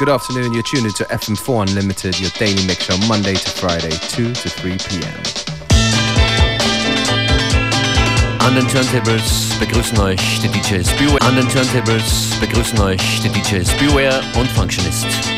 Good afternoon, you're tuned into FM4 Unlimited, your daily mix show Monday to Friday, 2 to 3 p.m. An den Turntables begrüßen euch die DJs Beware. An den Turntables begrüßen euch die DJs Beware und Functionist.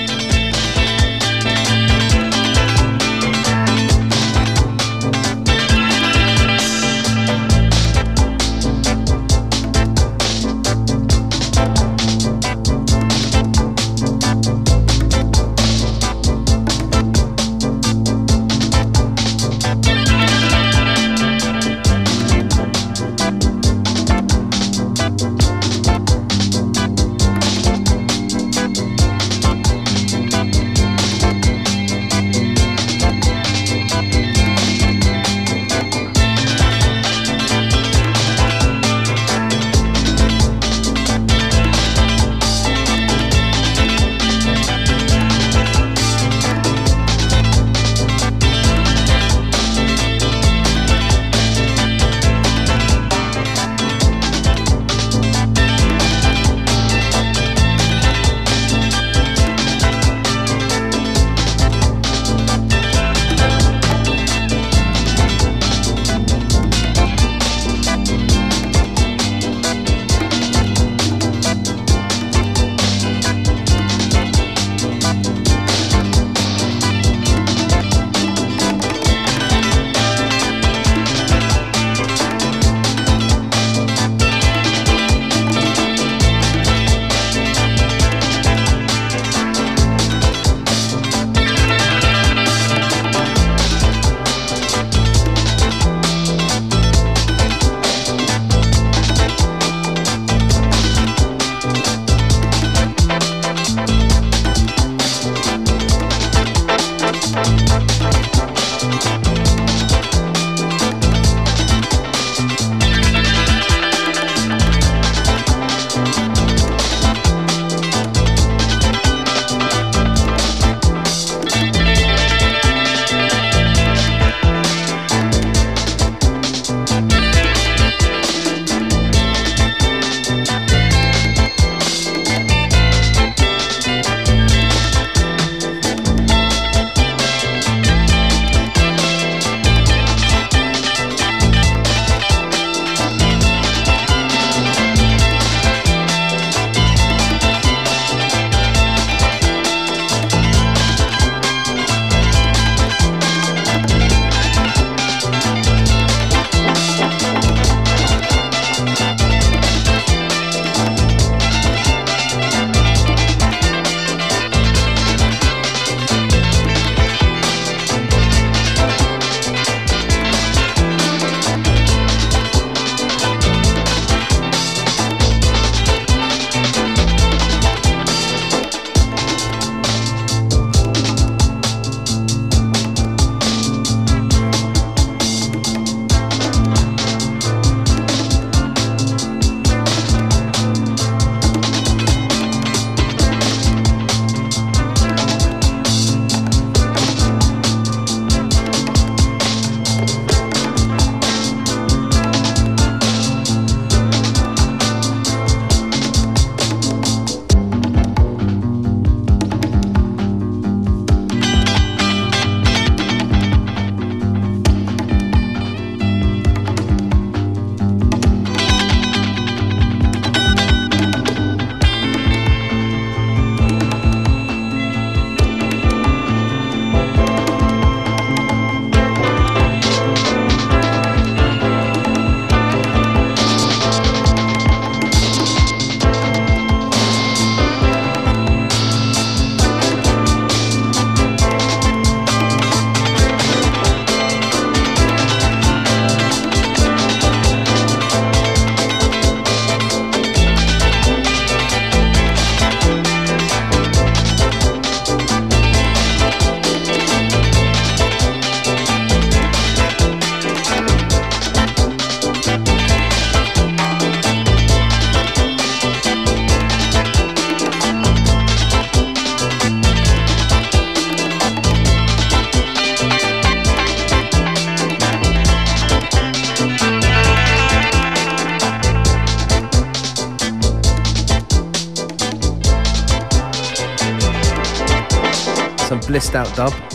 Stout out dub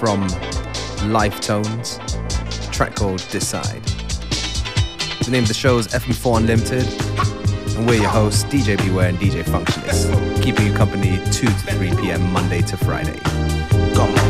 from Life Tones, track called Decide. The name of the show is FM4 Unlimited, and we're your hosts, DJ Beware and DJ Functionist, keeping you company 2 to 3 p.m. Monday to Friday. Come on.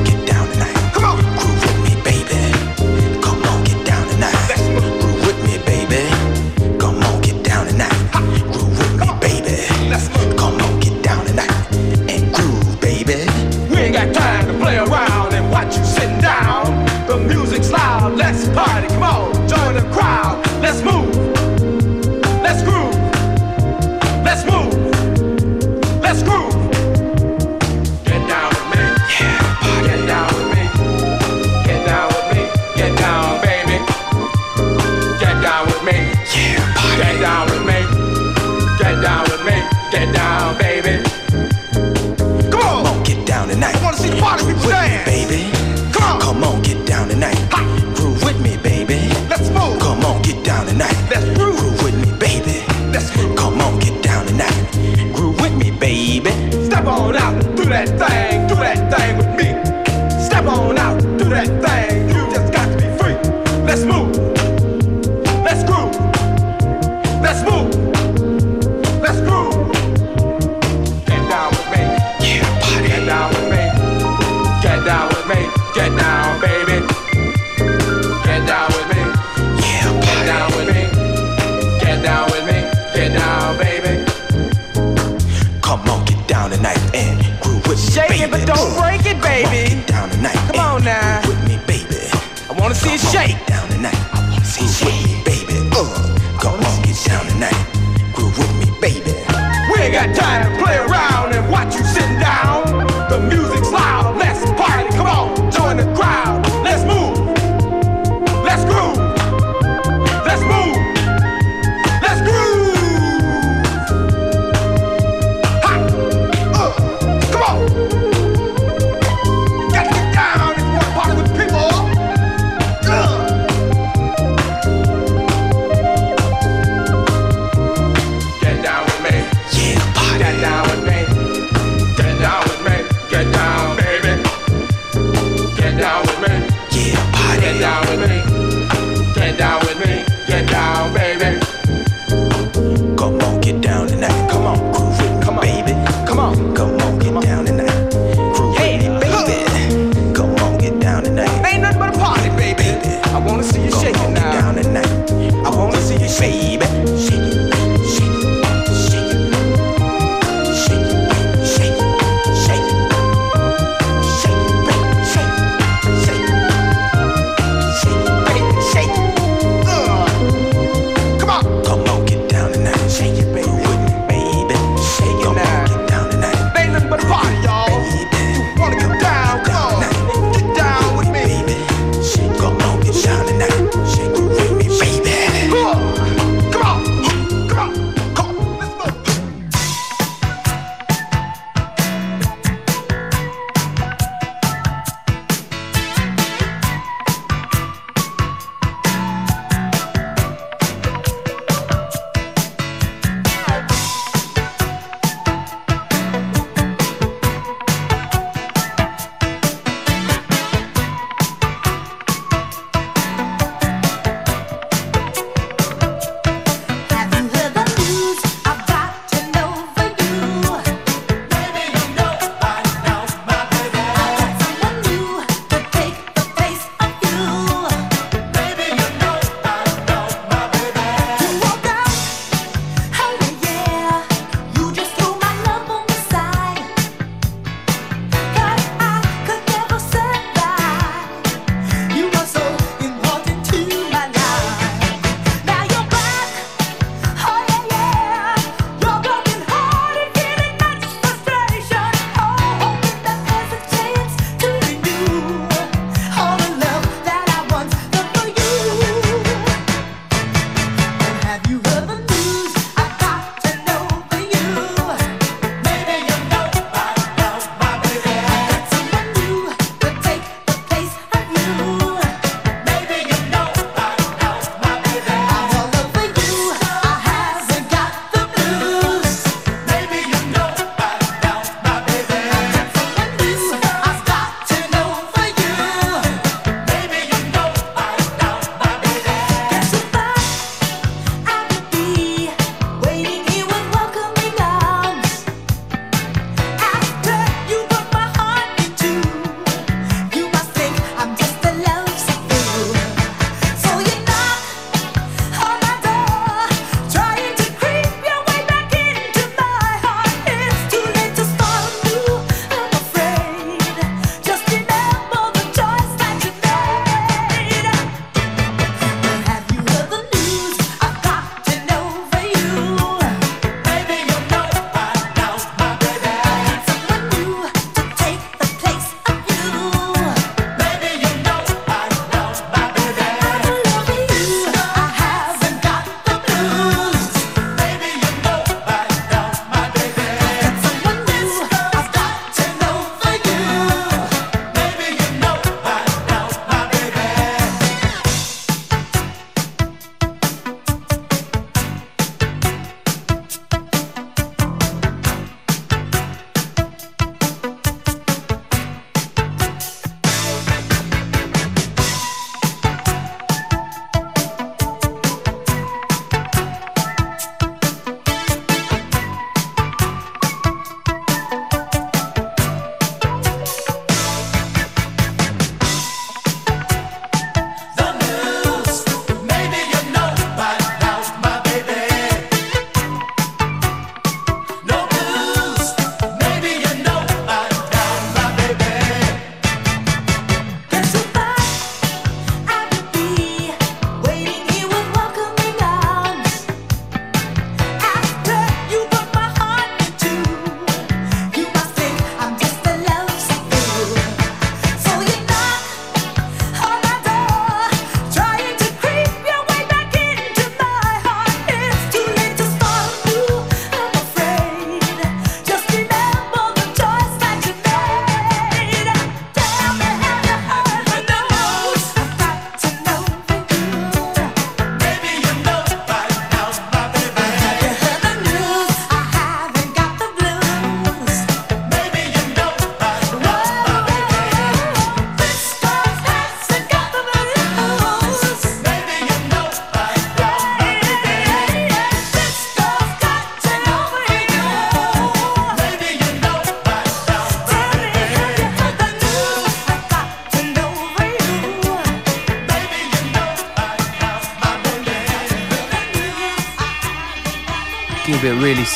shake.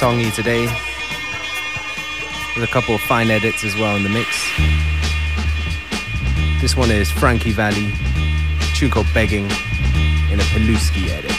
Songy today. With a couple of fine edits as well in the mix. This one is Frankie Valli, tune called Begging in a Pilooski edit.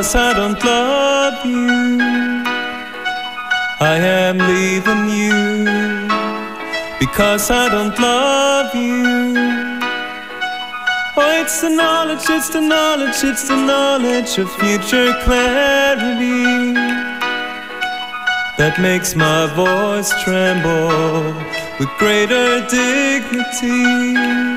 Because I don't love you. I am leaving you because I don't love you. Oh, it's the knowledge, it's the knowledge, it's the knowledge of future clarity that makes my voice tremble with greater dignity.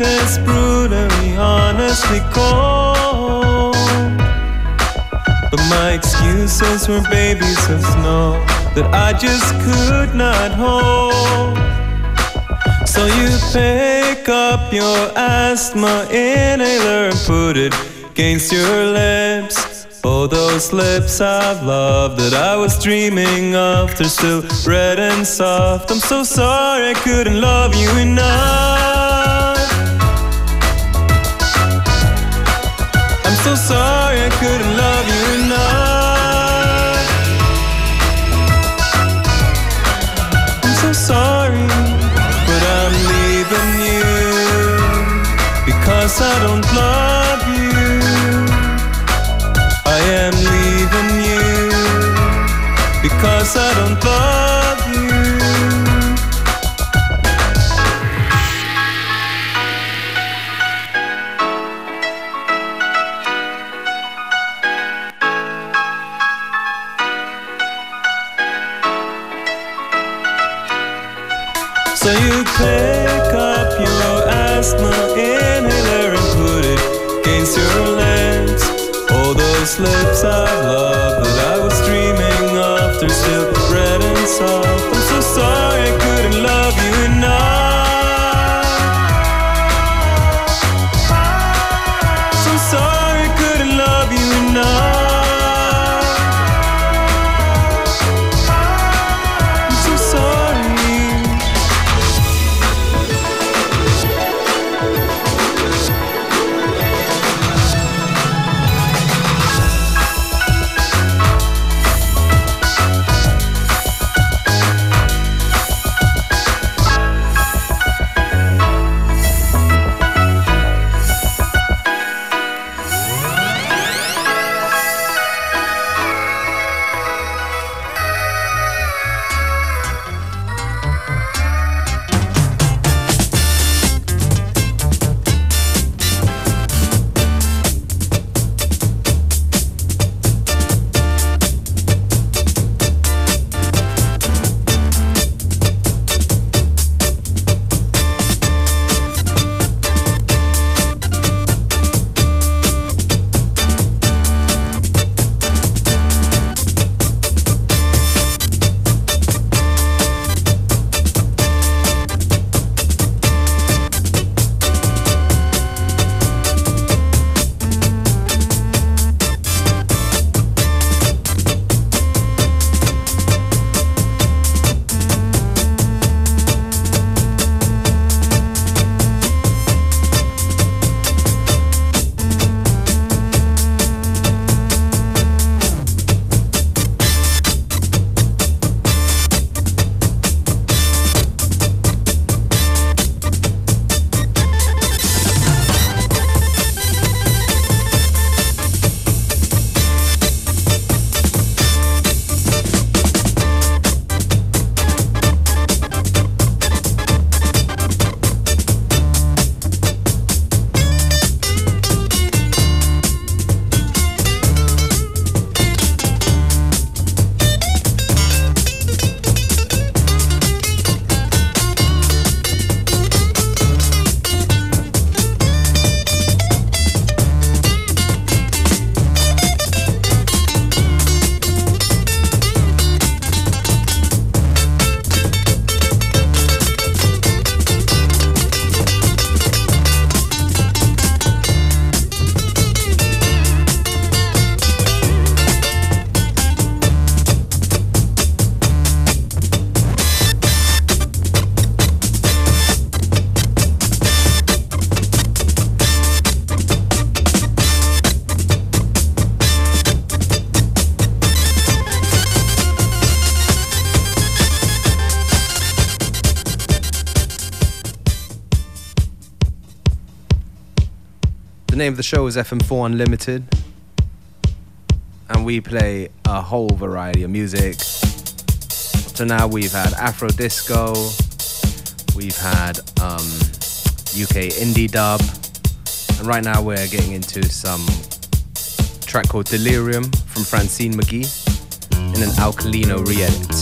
This brutally, honestly cold. But my excuses were babies of snow that I just could not hold. So you pick up your asthma inhaler and put it against your lips. Oh, those lips I've loved that I was dreaming of, they're still red and soft. I'm so sorry I couldn't love you enough. Love you. I am leaving you because I don't love name of the show is FM4 Unlimited. And we play a whole variety of music. So now, we've had Afro Disco, we've had um, UK indie dub, and right now we're getting into some track called Delirium from Francine McGee in an Alkalino re edit.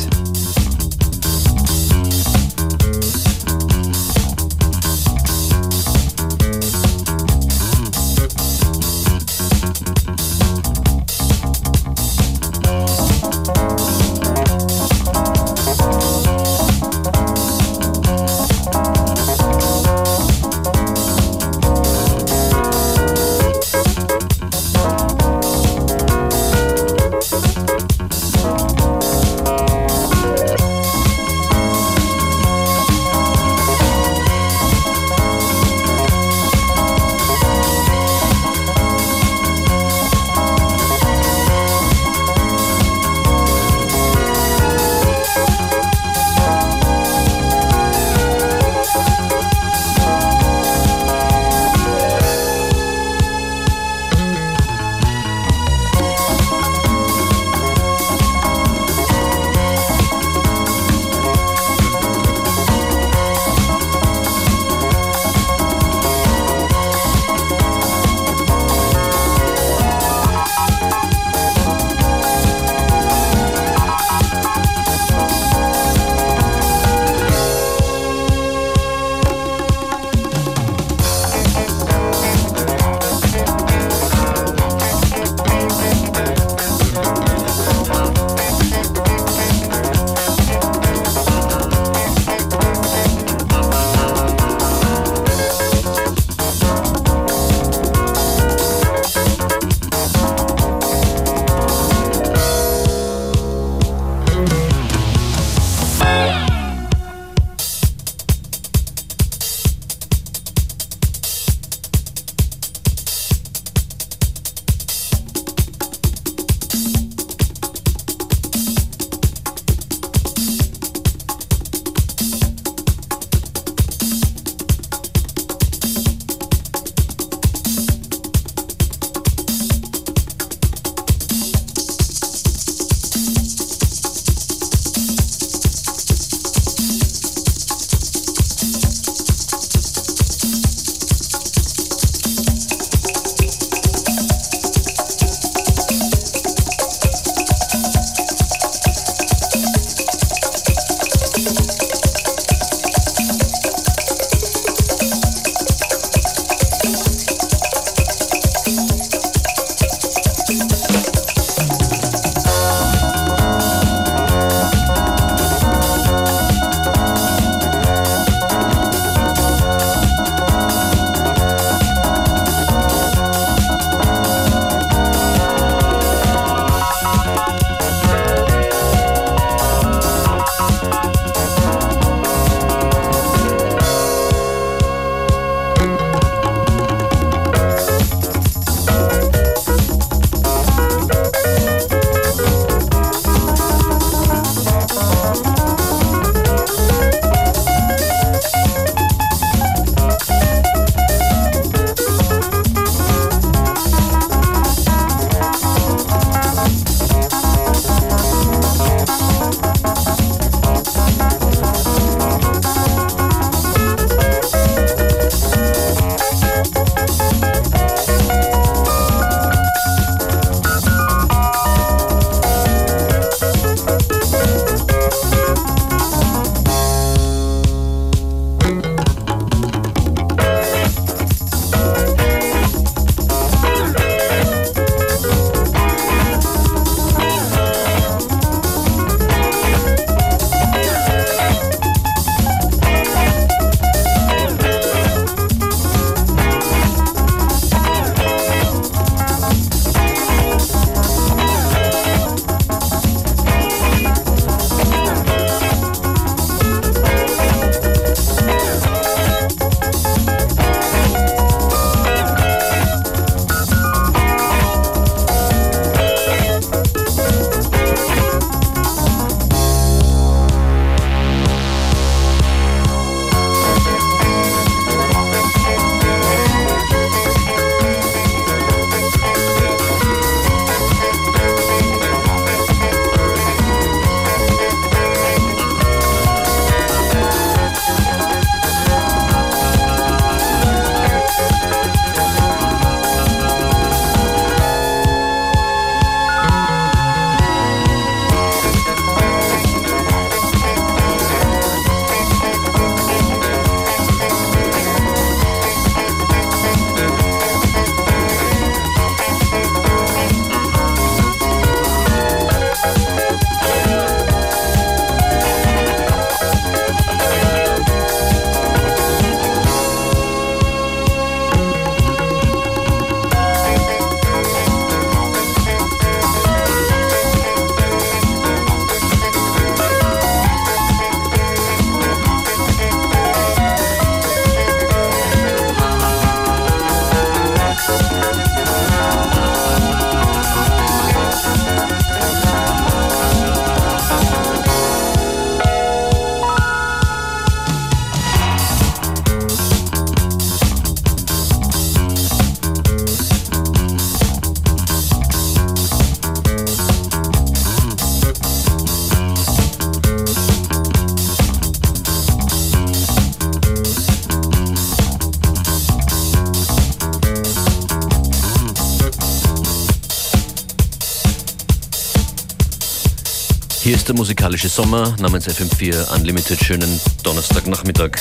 Der musikalische Sommer namens FM4 Unlimited. Schönen Donnerstagnachmittag.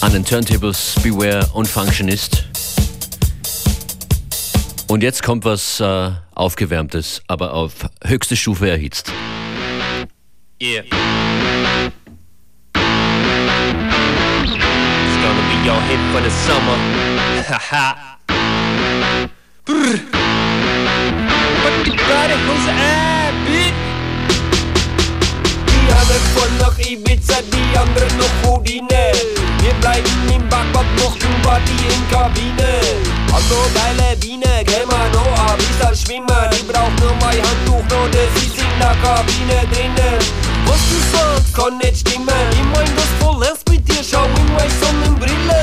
An den Turntables Beware und Functionist. Und jetzt kommt was äh, Aufgewärmtes, aber auf höchste Stufe erhitzt. Yeah. It's gonna be your hit for the summer. Haha. Brr. But the body bit. Die einen voll nach Ibiza, die anderen noch Houdine. Wir bleiben im Backbad noch über die in Kabine. Also geile Biene, geh mal noch ab, ich soll schwimmen. Ich brauch nur mein Handtuch, noch das ist in der Kabine drinnen. Was du sagst, kann nicht stimmen. Ich mein das voll ernst mit dir, schau in meine Sonnenbrille.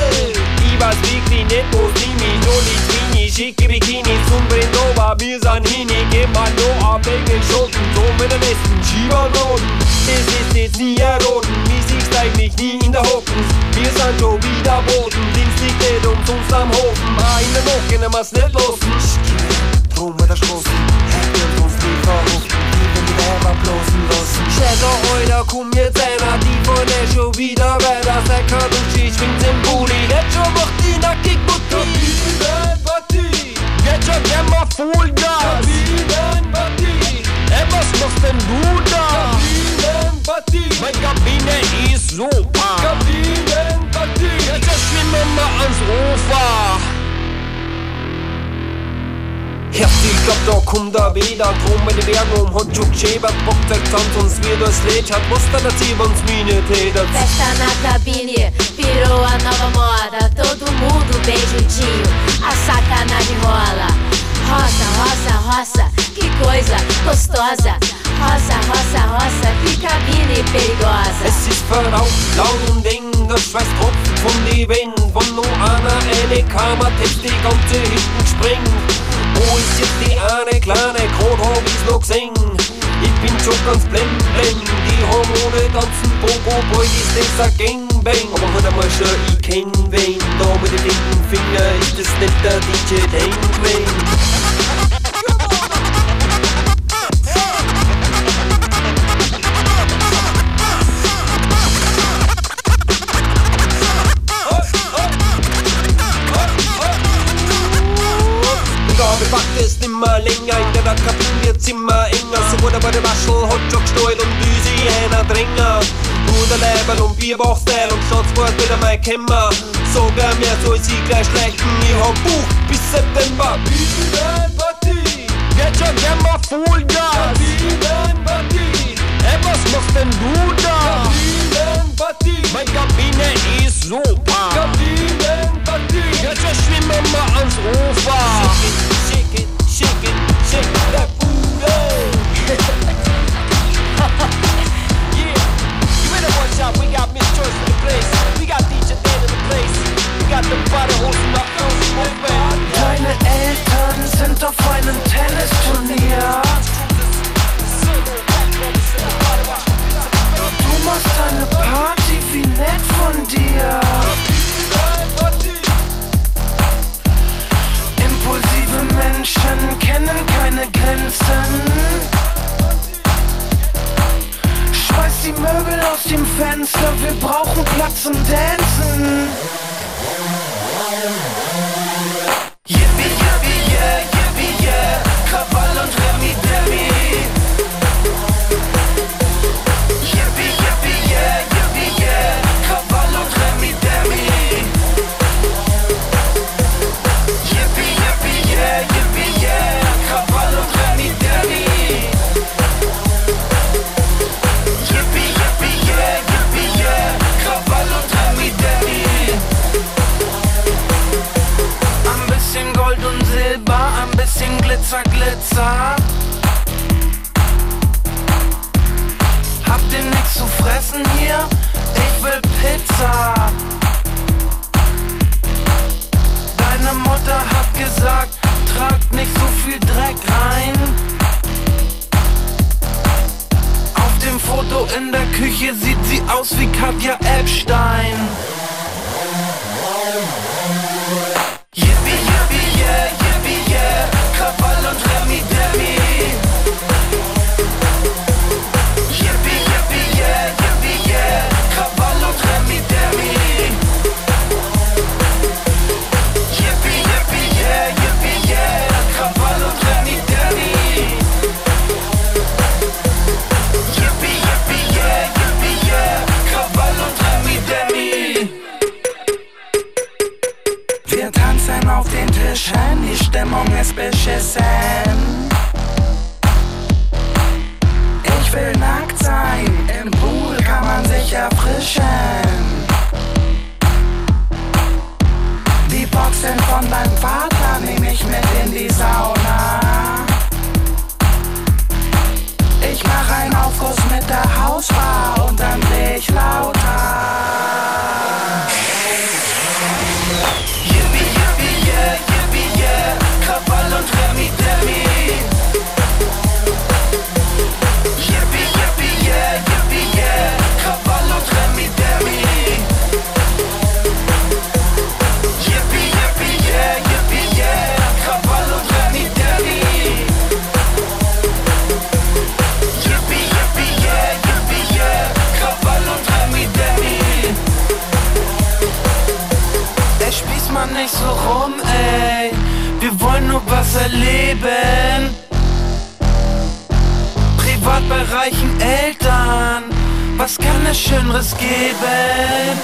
Ich weiß wirklich nicht, wo sie mich nur nicht Schicke Bikini zum Brindova, wir sind hin, ich geh mal noch ab wegen Schotten, so mit dem besten Schiebernoten. Es ist jetzt nie erroten, wie sich's eigentlich nie in der Hocken. Wir sind schon wieder Boden, Dienst liegt nicht umsonst am Hofen. Eine noch, können wir's nicht losen. Drum wird er schlossen, hätten uns die wenn die Lehrer bloßen lassen. Schätze heute, komm jetzt einer, die von der schon wieder weiter. Sag, und sie schwingt im Bulli, jetzt schon macht die nackig Butti. Veq o ke ma full das Kabilen bati. E mos po mos të nduda Kabilen bati. Me kabine i zupa Kabilen bati. E që shime ma anzufa. Yaktiğimda da drum Hot das Lied hat das mine Festa na cabine, virou a nova moda Todo mundo bem juntinho, a sacanagem rola Roça, roça, roça, que coisa gostosa Roça, roça, roça, que cabine perigosa. Es ist verraucht, laut Der Schweiß tropft von die Wände Von nur einer eine Kammer die ganze hinten gesprengt Wo ist jetzt die eine kleine hab ich's noch gesehen? Ich bin schon ganz blend, blend Die Hormone tanzen Bobo Boy, ist das ein Gangbang. Aber hört einmal schon, ich kenn wen Da mit dem linken Finger ist das nicht der DJ Dangman Es nimmer länger, in der Kabine wird's immer enger. So wurde bei der Waschel schon gesteuert und Düsi einer Dränger. Guter Level und Bierbauchstyle und Schatzwort wieder mein Kämmer. Sogar mehr soll sie gleich schlechten, ich hab Buch bis September. Jetzt schon gern mal Vollgas. Kabinenpartie, ey, was machst denn du da? Kabinenpartie, mein Kabine ist super. Kabinenpartie, jetzt schwimmen wir ans Ufer. Shake it, shake it, shake that booty. yeah, you better watch out. We got Miss Choice in the place. We got DJ Dan in the place. We got the body hosting up those movement. Deine Eltern sind auf einem Tennisturnier. Du machst eine Party, wie nett von dir. Impulsive Menschen kennen keine Grenzen. Schmeiß die Möbel aus dem Fenster, wir brauchen Platz zum Dancen. Glitzer, Glitzer. Habt ihr nichts zu fressen hier? Ich will Pizza. Was kann es Schöneres geben?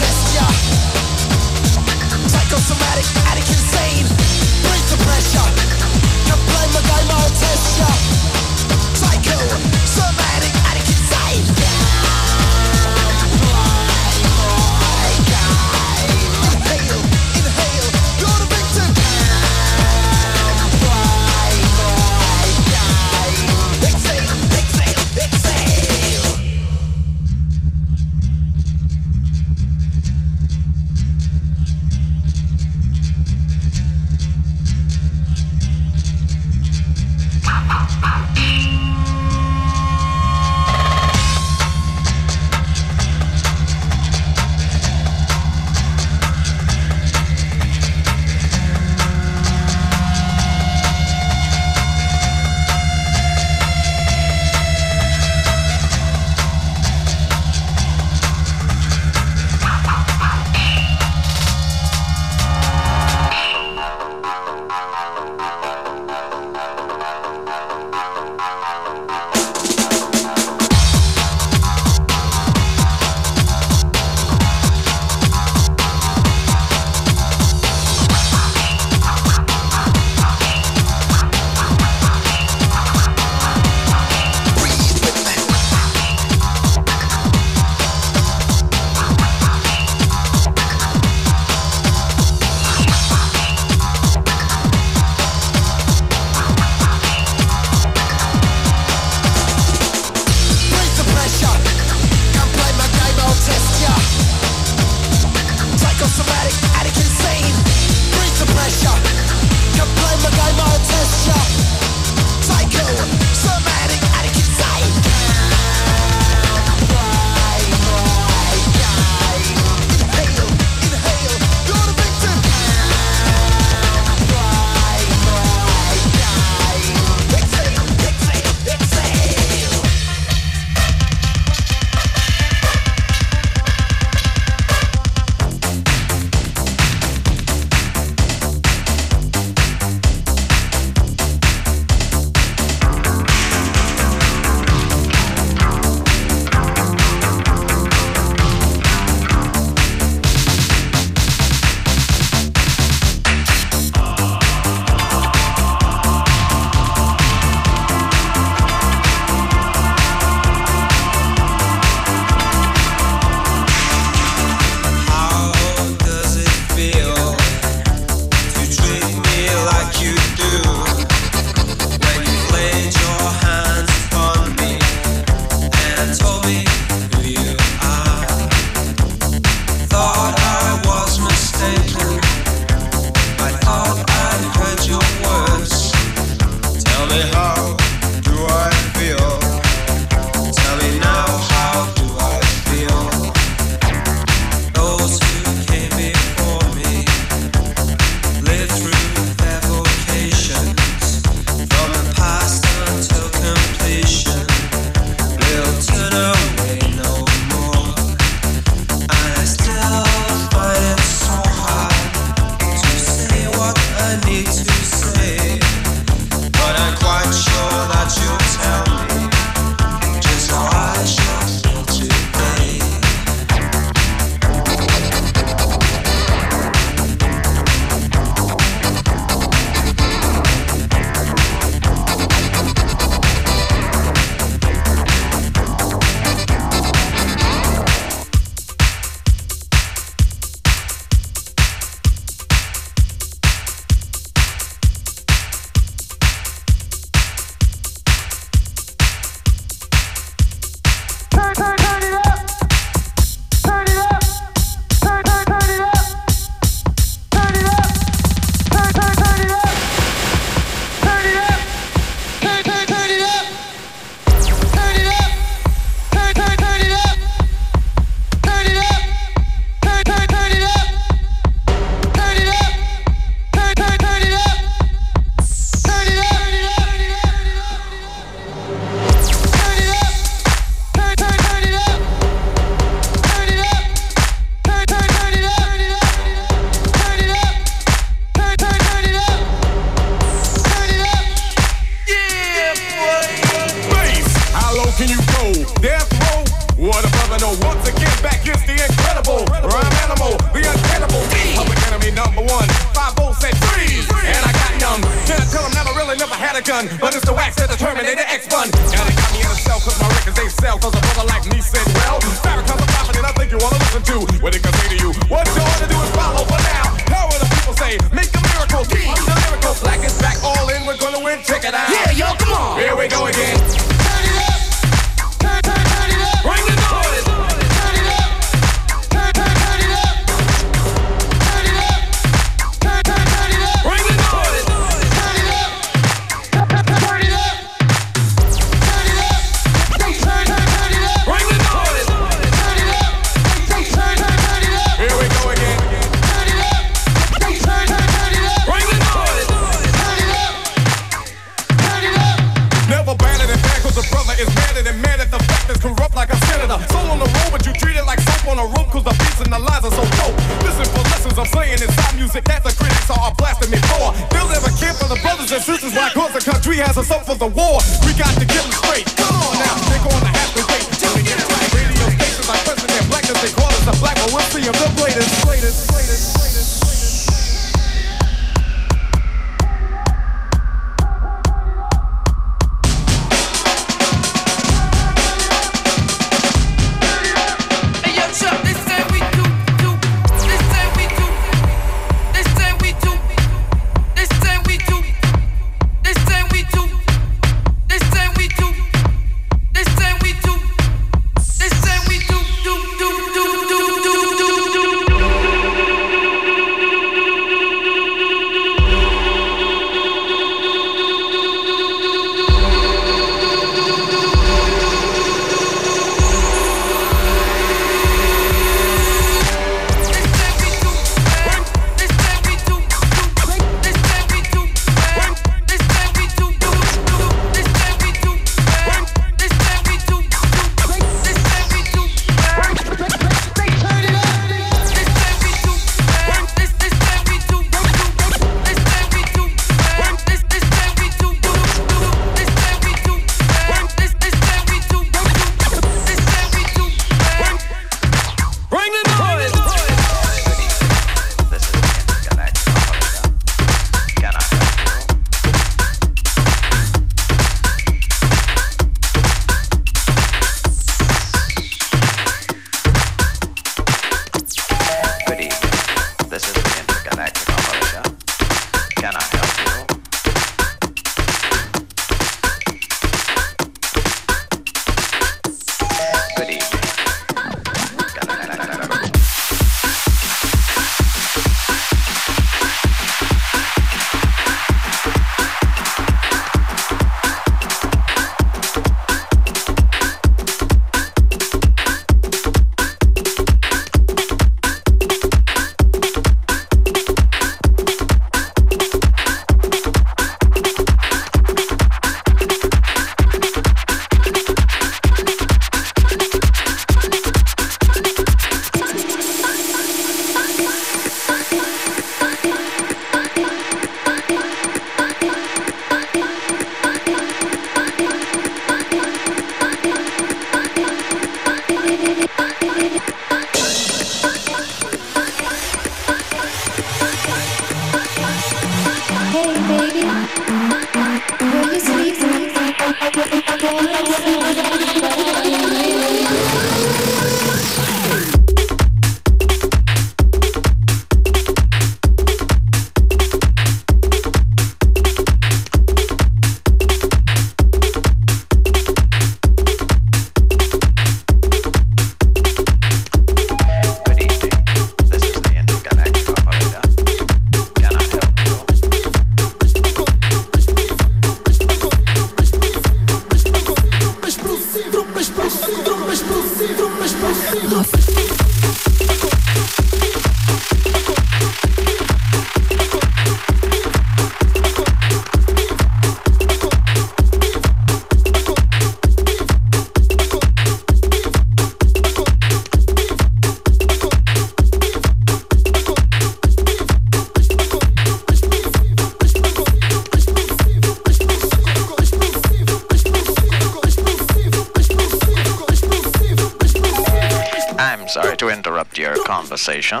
I'm sorry to interrupt your conversation,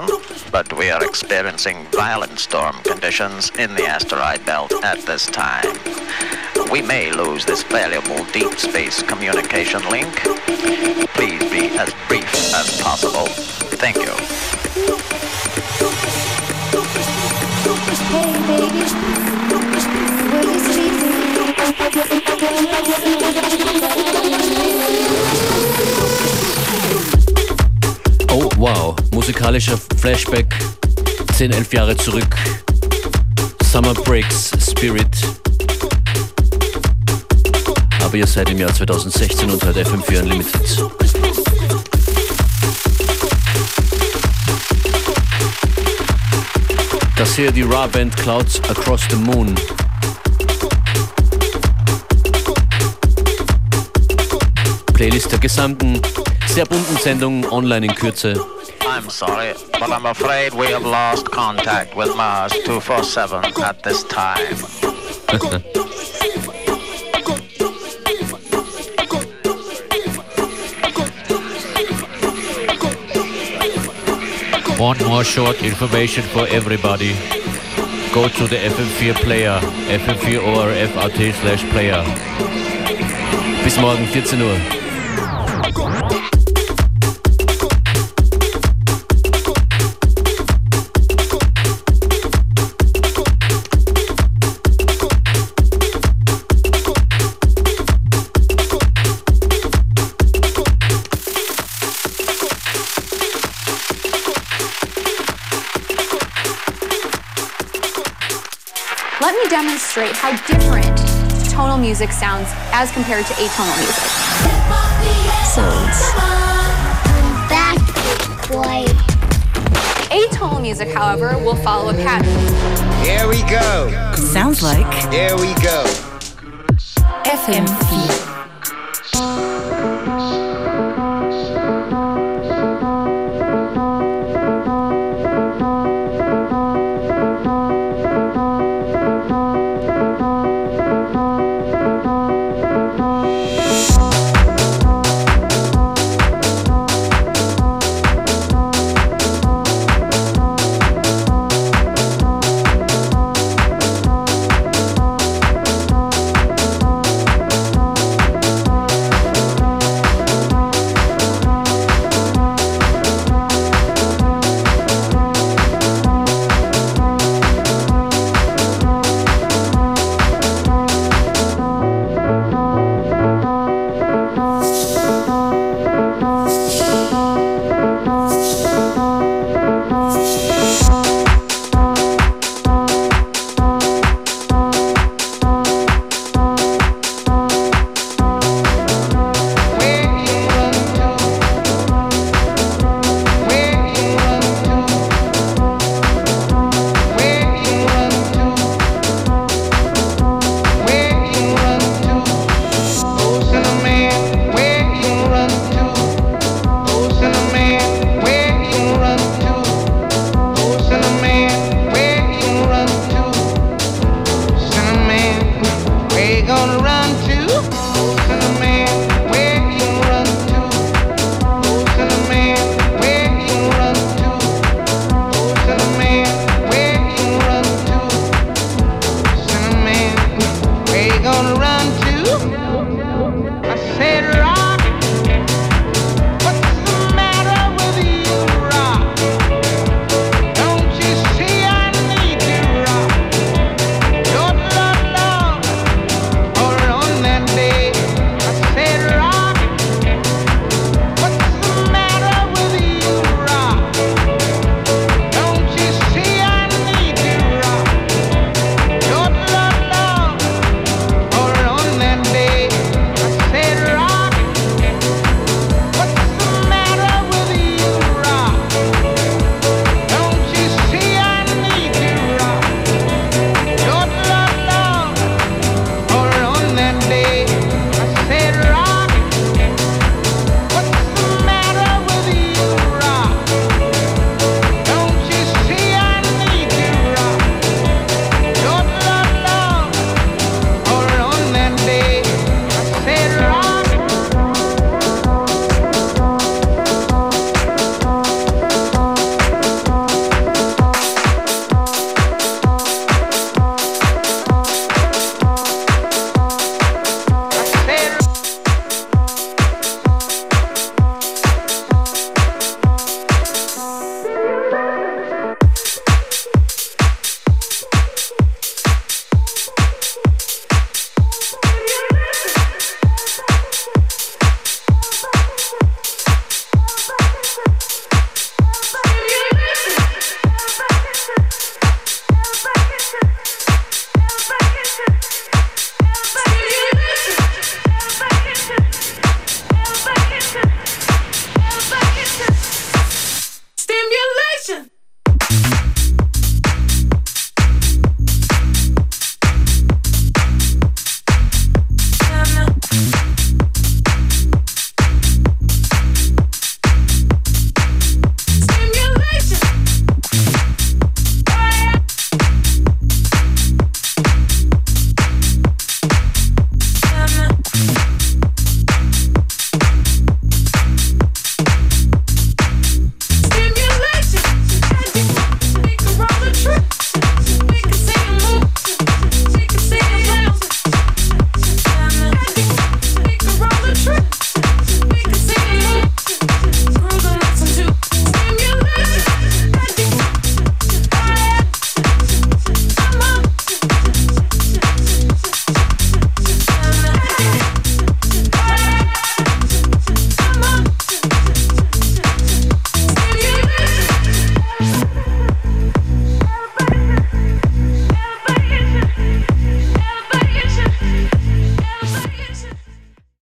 but we are experiencing violent storm conditions in the asteroid belt at this time. we may lose this valuable deep space communication link. Please be as brief as possible. Thank you. Hey, baby. Wow. Musikalischer Flashback 10, 11 Jahre zurück. Summer Breaks Spirit. Aber ihr seid im Jahr 2016 und hört FM4 Unlimited. Das hier die Raw Band Clouds Across the Moon. Playlist der gesamten, sehr bunten Sendung online in Kürze. I'm sorry, but I'm afraid we have lost contact with Mars 247 at this time. One more short information for everybody. Go to the FM4 player, FM4 ORF.at slash player. Bis morgen 14 Uhr. Let demonstrate how different tonal music sounds as compared to atonal music. Sounds. Back, boy. Atonal music, however, will follow a pattern. Here we go. Sounds like Here we go. FM4.